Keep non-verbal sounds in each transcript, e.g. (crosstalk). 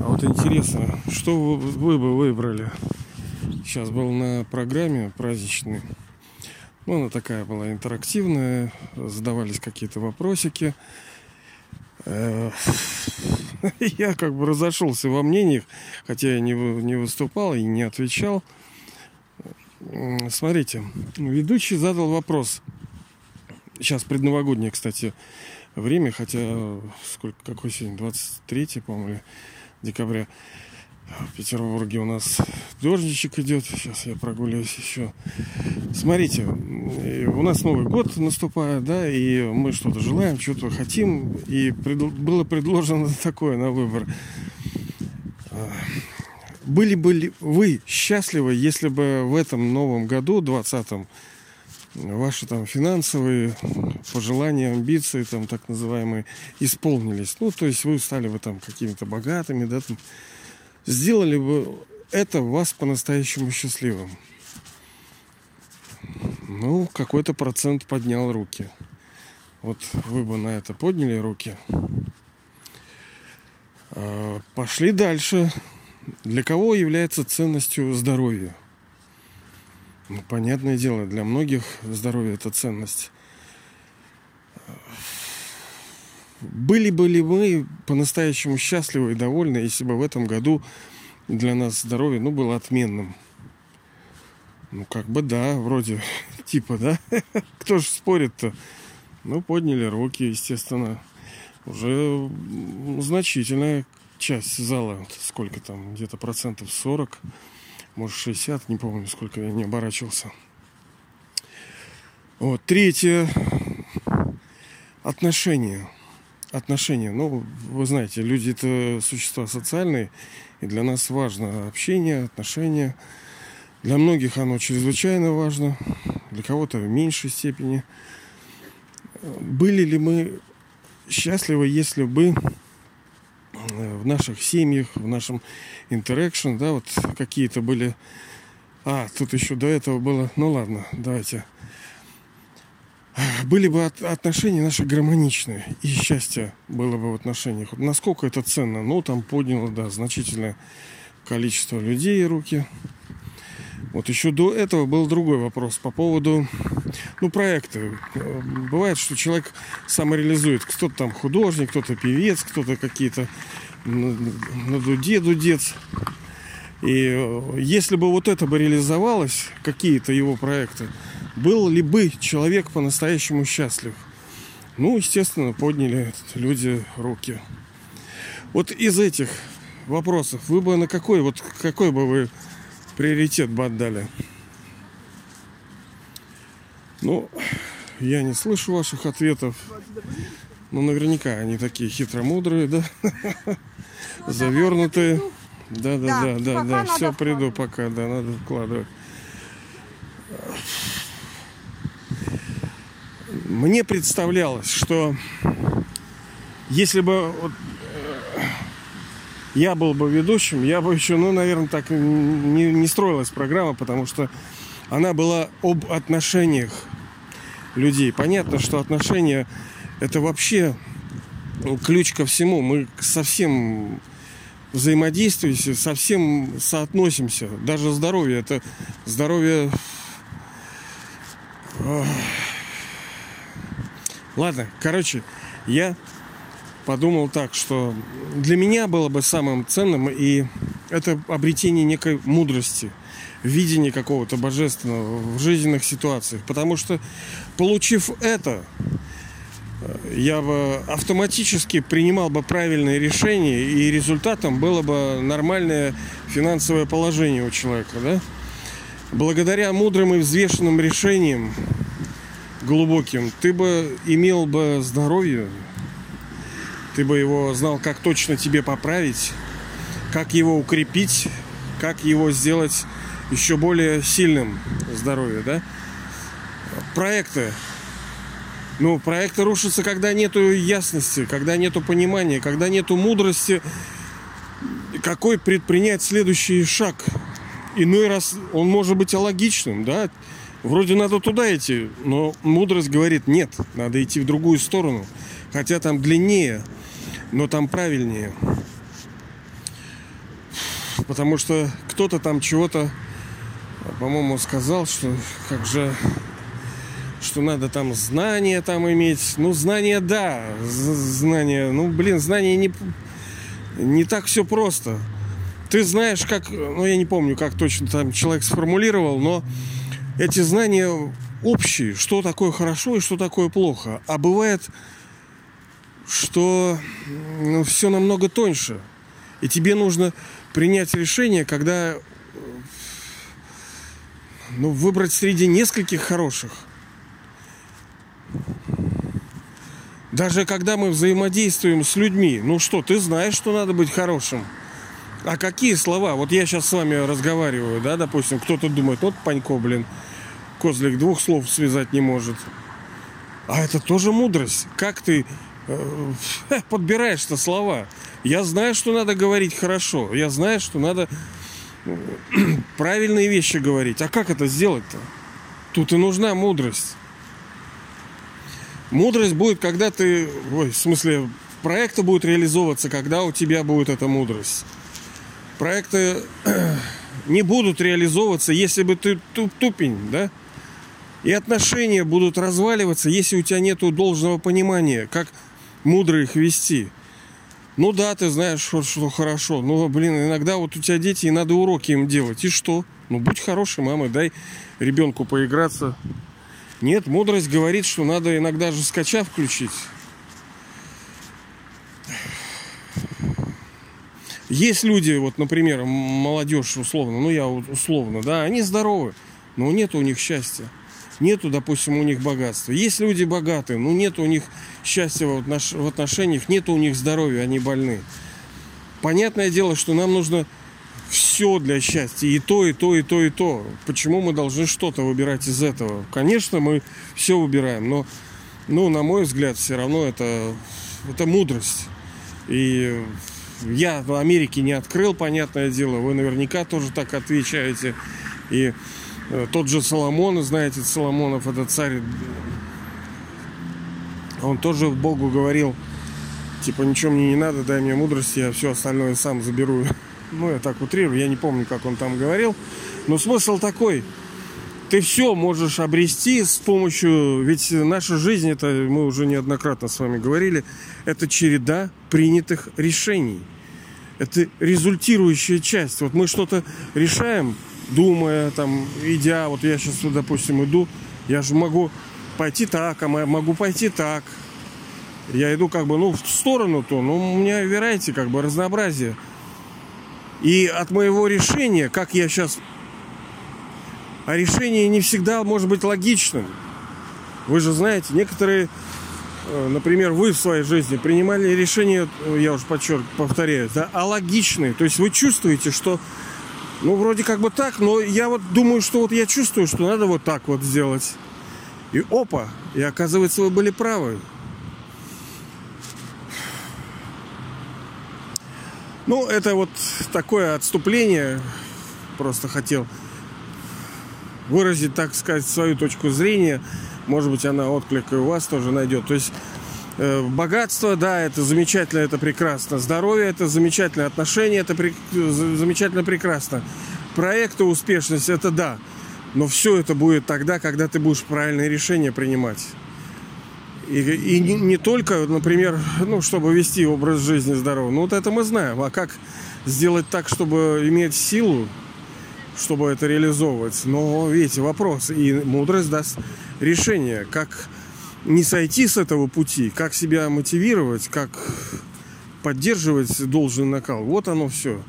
А вот интересно, что вы, бы выбрали? Сейчас был на программе праздничной. Ну, она такая была интерактивная, задавались какие-то вопросики. Э, (laughs) я как бы разошелся во мнениях, хотя я не, не выступал и не отвечал. Смотрите, ведущий задал вопрос. Сейчас предновогоднее, кстати, время, хотя сколько, какой сегодня, 23, по-моему, декабря. В Петербурге у нас дождичек идет. Сейчас я прогуляюсь еще. Смотрите, у нас Новый год наступает, да, и мы что-то желаем, что-то хотим. И пред... было предложено (laughs) такое на выбор. Были бы вы счастливы, если бы в этом новом году, 20-м, ваши там финансовые пожелания, амбиции, там так называемые, исполнились. Ну, то есть вы стали бы там какими-то богатыми, да, там, сделали бы это вас по-настоящему счастливым. Ну, какой-то процент поднял руки. Вот вы бы на это подняли руки. А, пошли дальше. Для кого является ценностью здоровье? Ну, понятное дело, для многих здоровье это ценность. Были бы ли мы по-настоящему счастливы и довольны, если бы в этом году для нас здоровье ну, было отменным? Ну, как бы да, вроде, (laughs) типа, да? (laughs) Кто же спорит-то? Ну, подняли руки, естественно. Уже значительная часть зала, сколько там, где-то процентов 40 может 60, не помню, сколько я не оборачивался. Вот, третье. Отношения. Отношения. Ну, вы знаете, люди это существа социальные, и для нас важно общение, отношения. Для многих оно чрезвычайно важно, для кого-то в меньшей степени. Были ли мы счастливы, если бы в наших семьях, в нашем интеракшн, да, вот какие-то были... А, тут еще до этого было... Ну ладно, давайте. Были бы от, отношения наши гармоничные, и счастье было бы в отношениях. Насколько это ценно? Ну, там подняло, да, значительное количество людей руки. Вот еще до этого был другой вопрос по поводу ну, проекта. Бывает, что человек самореализует. Кто-то там художник, кто-то певец, кто-то какие-то на дуде дудец. И э, если бы вот это бы реализовалось, какие-то его проекты, был ли бы человек по-настоящему счастлив? Ну, естественно, подняли люди руки. Вот из этих вопросов вы бы на какой, вот какой бы вы приоритет бы отдали? Ну, я не слышу ваших ответов. Но наверняка они такие хитромудрые, да? Завернутые. Да, да, да, да, да. Все приду пока, да, надо вкладывать. Мне представлялось, что если бы вот, э, я был бы ведущим, я бы еще, ну, наверное, так не, не строилась программа, потому что она была об отношениях людей. Понятно, что отношения это вообще ключ ко всему. Мы совсем взаимодействуем, совсем соотносимся. Даже здоровье. Это здоровье... Ладно, короче, я подумал так, что для меня было бы самым ценным и это обретение некой мудрости – видение какого-то божественного в жизненных ситуациях. Потому что, получив это, я бы автоматически принимал бы правильные решения, и результатом было бы нормальное финансовое положение у человека. Да? Благодаря мудрым и взвешенным решениям, глубоким, ты бы имел бы здоровье, ты бы его знал, как точно тебе поправить, как его укрепить, как его сделать еще более сильным здоровье, да? Проекты. Ну, проекты рушатся, когда нету ясности, когда нету понимания, когда нету мудрости, какой предпринять следующий шаг. Иной раз он может быть алогичным, да? Вроде надо туда идти, но мудрость говорит, нет, надо идти в другую сторону. Хотя там длиннее, но там правильнее. Потому что кто-то там чего-то, по-моему, сказал, что как же что надо там знания там иметь. Ну, знания, да, знания. Ну, блин, знания не, не так все просто. Ты знаешь, как, ну, я не помню, как точно там человек сформулировал, но эти знания общие, что такое хорошо и что такое плохо. А бывает, что ну, все намного тоньше. И тебе нужно принять решение, когда ну, выбрать среди нескольких хороших – даже когда мы взаимодействуем с людьми, ну что, ты знаешь, что надо быть хорошим. А какие слова? Вот я сейчас с вами разговариваю, да, допустим, кто-то думает, вот Панько, блин, козлик двух слов связать не может. А это тоже мудрость. Как ты э, (laughs) подбираешь-то слова? Я знаю, что надо говорить хорошо. Я знаю, что надо правильные вещи говорить. А как это сделать-то? Тут и нужна мудрость. Мудрость будет, когда ты... Ой, в смысле, проекты будут реализовываться, когда у тебя будет эта мудрость. Проекты (clears throat) не будут реализовываться, если бы ты тупень, да? И отношения будут разваливаться, если у тебя нет должного понимания, как мудро их вести. Ну да, ты знаешь, что, что хорошо. Ну, блин, иногда вот у тебя дети, и надо уроки им делать. И что? Ну, будь хорошей мамой, дай ребенку поиграться, нет, мудрость говорит, что надо иногда же скача включить. Есть люди, вот, например, молодежь условно, ну я условно, да, они здоровы, но нет у них счастья. Нету, допустим, у них богатства. Есть люди богатые, но нет у них счастья в отношениях, нет у них здоровья, они больны. Понятное дело, что нам нужно все для счастья. И то, и то, и то, и то. Почему мы должны что-то выбирать из этого? Конечно, мы все выбираем, но, ну, на мой взгляд, все равно это, это мудрость. И я в Америке не открыл, понятное дело. Вы наверняка тоже так отвечаете. И тот же Соломон, знаете, Соломонов, это царь, он тоже Богу говорил, типа, ничего мне не надо, дай мне мудрости, я все остальное сам заберу. (laughs) Ну, я так утрирую, я не помню, как он там говорил. Но смысл такой. Ты все можешь обрести с помощью... Ведь наша жизнь, это мы уже неоднократно с вами говорили, это череда принятых решений. Это результирующая часть. Вот мы что-то решаем, думая, там, идя, вот я сейчас, допустим, иду, я же могу пойти так, а могу пойти так. Я иду как бы, ну, в сторону-то, но у меня, верайте, как бы разнообразие. И от моего решения, как я сейчас... А решение не всегда может быть логичным. Вы же знаете, некоторые, э, например, вы в своей жизни принимали решения, я уже подчерк, повторяю, да, а логичные. То есть вы чувствуете, что, ну, вроде как бы так, но я вот думаю, что вот я чувствую, что надо вот так вот сделать. И опа, и оказывается, вы были правы. Ну, это вот такое отступление. Просто хотел выразить, так сказать, свою точку зрения. Может быть, она отклик и у вас тоже найдет. То есть богатство, да, это замечательно, это прекрасно. Здоровье, это замечательно. Отношения, это при... замечательно, прекрасно. Проекты, успешность, это да. Но все это будет тогда, когда ты будешь правильные решения принимать. И, и не, не только, например, ну, чтобы вести образ жизни здоровый. Ну, вот это мы знаем. А как сделать так, чтобы иметь силу, чтобы это реализовывать? Но, видите, вопрос. И мудрость даст решение, как не сойти с этого пути, как себя мотивировать, как поддерживать должный накал. Вот оно все.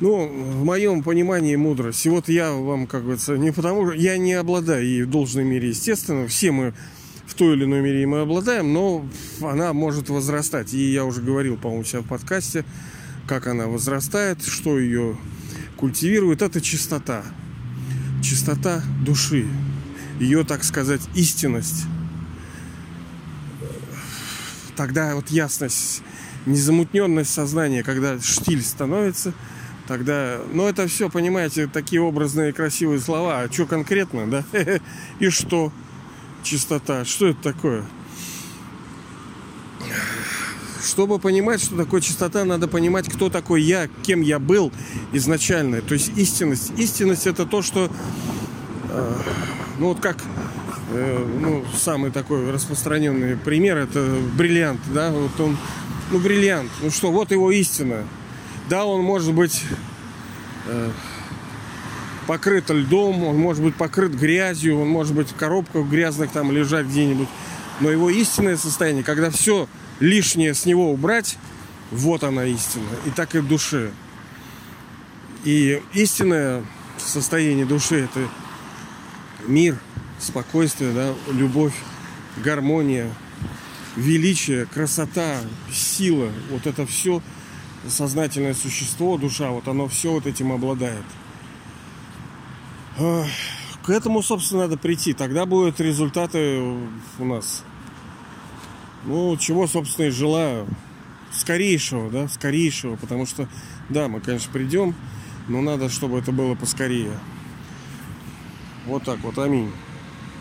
Ну, в моем понимании мудрость. И вот я вам, как говорится, не потому что я не обладаю ей в должной мере, естественно. Все мы в той или иной мере мы обладаем, но она может возрастать. И я уже говорил, по-моему, себя в подкасте, как она возрастает, что ее культивирует. Это чистота. Чистота души. Ее, так сказать, истинность. Тогда вот ясность, незамутненность сознания, когда штиль становится, тогда... Но это все, понимаете, такие образные красивые слова. А что конкретно, да? (laughs) И что? чистота. Что это такое? чтобы понимать, что такое чистота, надо понимать, кто такой я, кем я был изначально. То есть истинность. Истинность это то, что, э, ну вот как, ну самый такой распространенный пример, это бриллиант, да, вот он, ну бриллиант, ну что, вот его истина. Да, он может быть э, покрыт льдом, он может быть покрыт грязью, он может быть в коробках грязных там лежать где-нибудь. Но его истинное состояние, когда все лишнее с него убрать, вот она истина. И так и в душе. И истинное состояние души это мир, спокойствие, да, любовь, гармония, величие, красота, сила. Вот это все сознательное существо, душа, вот оно все вот этим обладает. К этому, собственно, надо прийти. Тогда будут результаты у нас. Ну, чего, собственно, и желаю. Скорейшего, да, скорейшего. Потому что, да, мы, конечно, придем, но надо, чтобы это было поскорее. Вот так вот, аминь.